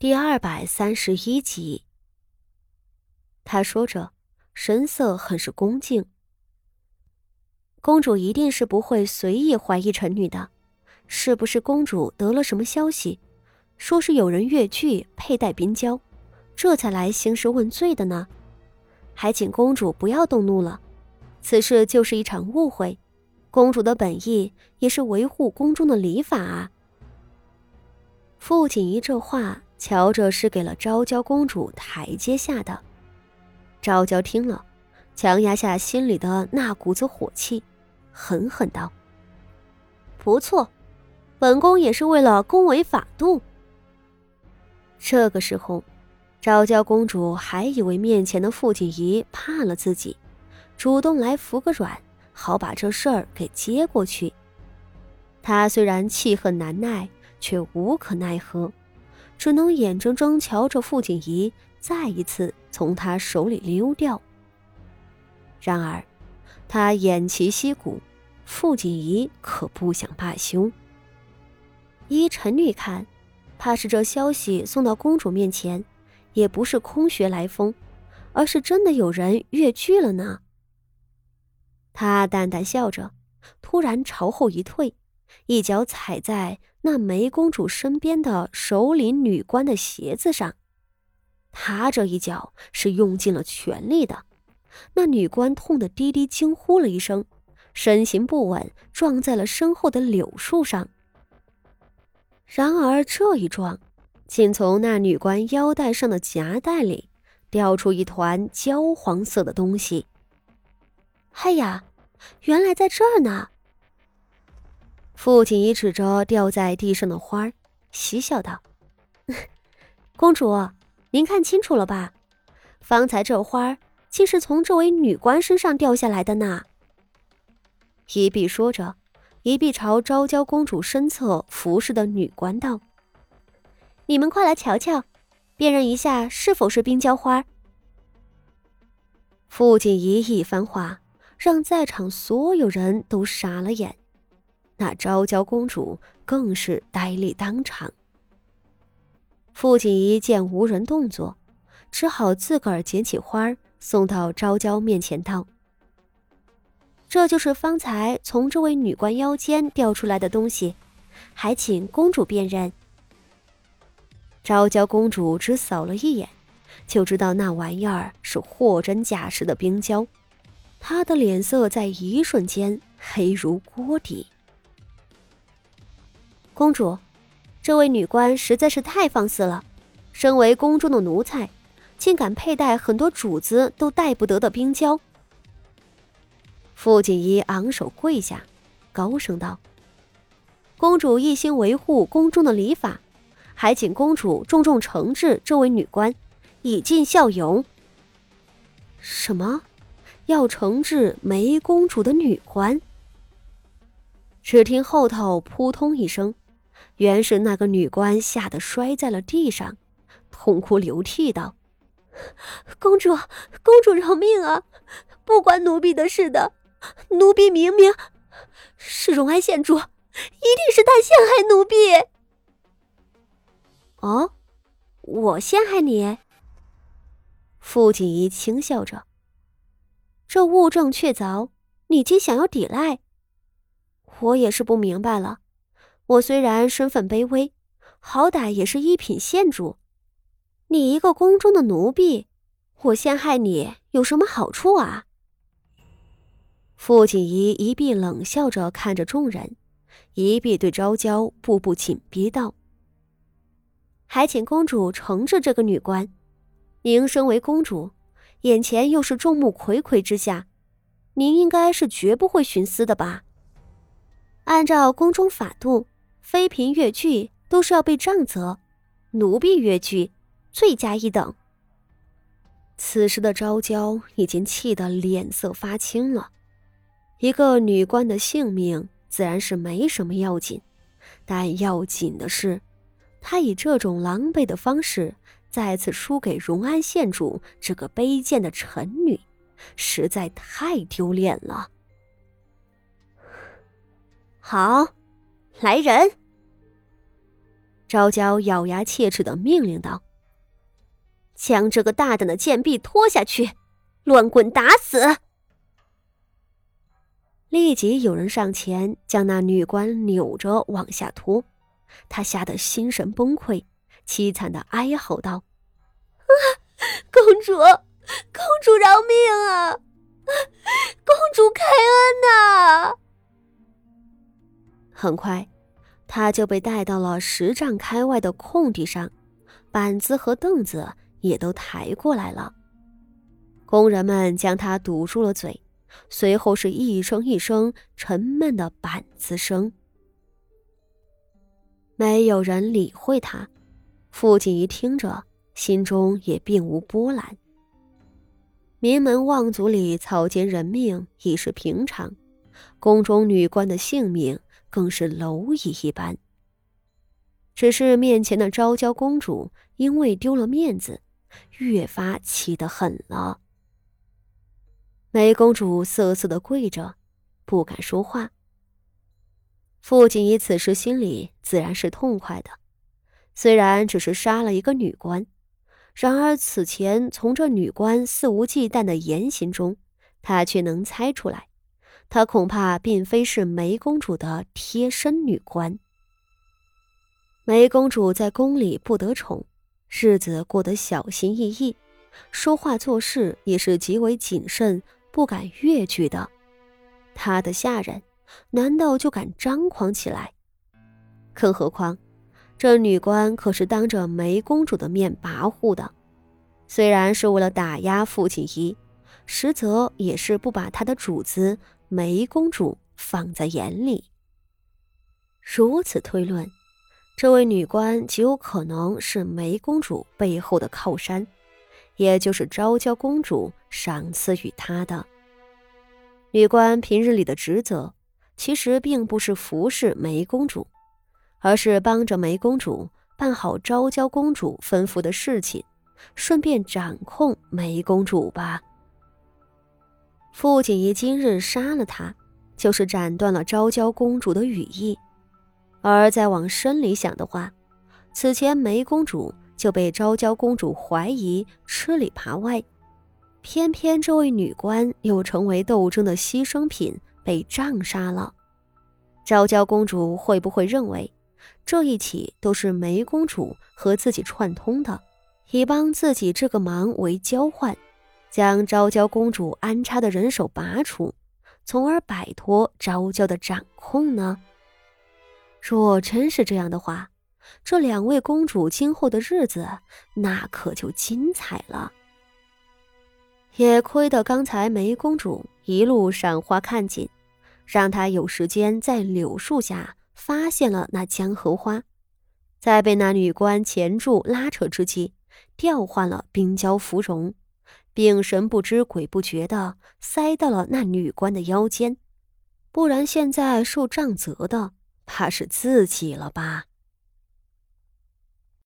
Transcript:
第二百三十一集。他说着，神色很是恭敬。公主一定是不会随意怀疑臣女的，是不是公主得了什么消息，说是有人越剧佩戴冰胶，这才来兴师问罪的呢？还请公主不要动怒了，此事就是一场误会。公主的本意也是维护宫中的礼法啊。傅锦仪这话。瞧着是给了昭娇公主台阶下的，昭娇听了，强压下心里的那股子火气，狠狠道：“不错，本宫也是为了恭维法度。”这个时候，昭娇公主还以为面前的傅锦仪怕了自己，主动来服个软，好把这事儿给接过去。她虽然气恨难耐，却无可奈何。只能眼睁睁瞧着傅锦仪再一次从他手里溜掉。然而，他偃旗息鼓，傅锦仪可不想罢休。依臣女看，怕是这消息送到公主面前，也不是空穴来风，而是真的有人越剧了呢。他淡淡笑着，突然朝后一退，一脚踩在。那梅公主身边的首领女官的鞋子上，她这一脚是用尽了全力的。那女官痛得低低惊呼了一声，身形不稳，撞在了身后的柳树上。然而这一撞，竟从那女官腰带上的夹带里掉出一团焦黄色的东西。哎呀，原来在这儿呢！傅锦仪指着掉在地上的花儿，嬉笑道：“ 公主，您看清楚了吧？方才这花儿竟是从这位女官身上掉下来的呢。”一碧说着，一碧朝昭娇公主身侧服侍的女官道：“你们快来瞧瞧，辨认一下是否是冰娇花。”傅锦仪一番话，让在场所有人都傻了眼。那昭娇公主更是呆立当场。傅锦仪见无人动作，只好自个儿捡起花儿送到昭娇面前，道：“这就是方才从这位女官腰间掉出来的东西，还请公主辨认。”昭娇公主只扫了一眼，就知道那玩意儿是货真价实的冰胶，她的脸色在一瞬间黑如锅底。公主，这位女官实在是太放肆了。身为宫中的奴才，竟敢佩戴很多主子都戴不得的冰胶。傅锦衣昂首跪下，高声道：“公主一心维护宫中的礼法，还请公主重重惩治这位女官，以尽效尤。”什么？要惩治梅公主的女官？只听后头扑通一声。原是那个女官吓得摔在了地上，痛哭流涕道：“公主，公主饶命啊！不关奴婢的事的，奴婢明明是荣安县主，一定是他陷害奴婢。”哦，我陷害你？傅锦仪轻笑着：“这物证确凿，你竟想要抵赖？我也是不明白了。”我虽然身份卑微，好歹也是一品县主，你一个宫中的奴婢，我陷害你有什么好处啊？傅锦仪一臂冷笑着看着众人，一臂对昭娇步步紧逼道：“还请公主惩治这个女官。您身为公主，眼前又是众目睽睽之下，您应该是绝不会徇私的吧？按照宫中法度。”妃嫔越剧都是要被杖责，奴婢越剧罪加一等。此时的昭娇已经气得脸色发青了。一个女官的性命自然是没什么要紧，但要紧的是，她以这种狼狈的方式再次输给荣安县主这个卑贱的臣女，实在太丢脸了。好，来人！昭娇咬牙切齿的命令道：“将这个大胆的贱婢拖下去，乱棍打死！”立即有人上前将那女官扭着往下拖，她吓得心神崩溃，凄惨的哀嚎道：“啊，公主，公主饶命啊！公主开恩呐！”很快，他就被带到了十丈开外的空地上，板子和凳子也都抬过来了。工人们将他堵住了嘴。随后是一声一声沉闷的板子声，没有人理会他。父亲一听着，心中也并无波澜。名门望族里草菅人命已是平常，宫中女官的性命更是蝼蚁一般。只是面前的昭娇公主因为丢了面子，越发气得狠了。梅公主瑟瑟的跪着，不敢说话。傅锦仪此时心里自然是痛快的，虽然只是杀了一个女官，然而此前从这女官肆无忌惮的言行中，他却能猜出来，她恐怕并非是梅公主的贴身女官。梅公主在宫里不得宠，日子过得小心翼翼，说话做事也是极为谨慎。不敢越矩的，她的下人难道就敢张狂起来？更何况，这女官可是当着梅公主的面跋扈的，虽然是为了打压傅锦仪，实则也是不把她的主子梅公主放在眼里。如此推论，这位女官极有可能是梅公主背后的靠山。也就是昭娇公主赏赐与她的女官平日里的职责，其实并不是服侍梅公主，而是帮着梅公主办好昭娇公主吩咐的事情，顺便掌控梅公主吧。傅锦仪今日杀了她，就是斩断了昭娇公主的羽翼，而再往深里想的话，此前梅公主。就被昭娇公主怀疑吃里扒外，偏偏这位女官又成为斗争的牺牲品，被杖杀了。昭娇公主会不会认为这一起都是梅公主和自己串通的，以帮自己这个忙为交换，将昭娇公主安插的人手拔除，从而摆脱昭娇的掌控呢？若真是这样的话，这两位公主今后的日子，那可就精彩了。也亏得刚才梅公主一路赏花看景，让她有时间在柳树下发现了那江荷花，在被那女官钳住拉扯之际，调换了冰娇芙蓉，并神不知鬼不觉的塞到了那女官的腰间。不然现在受杖责的，怕是自己了吧？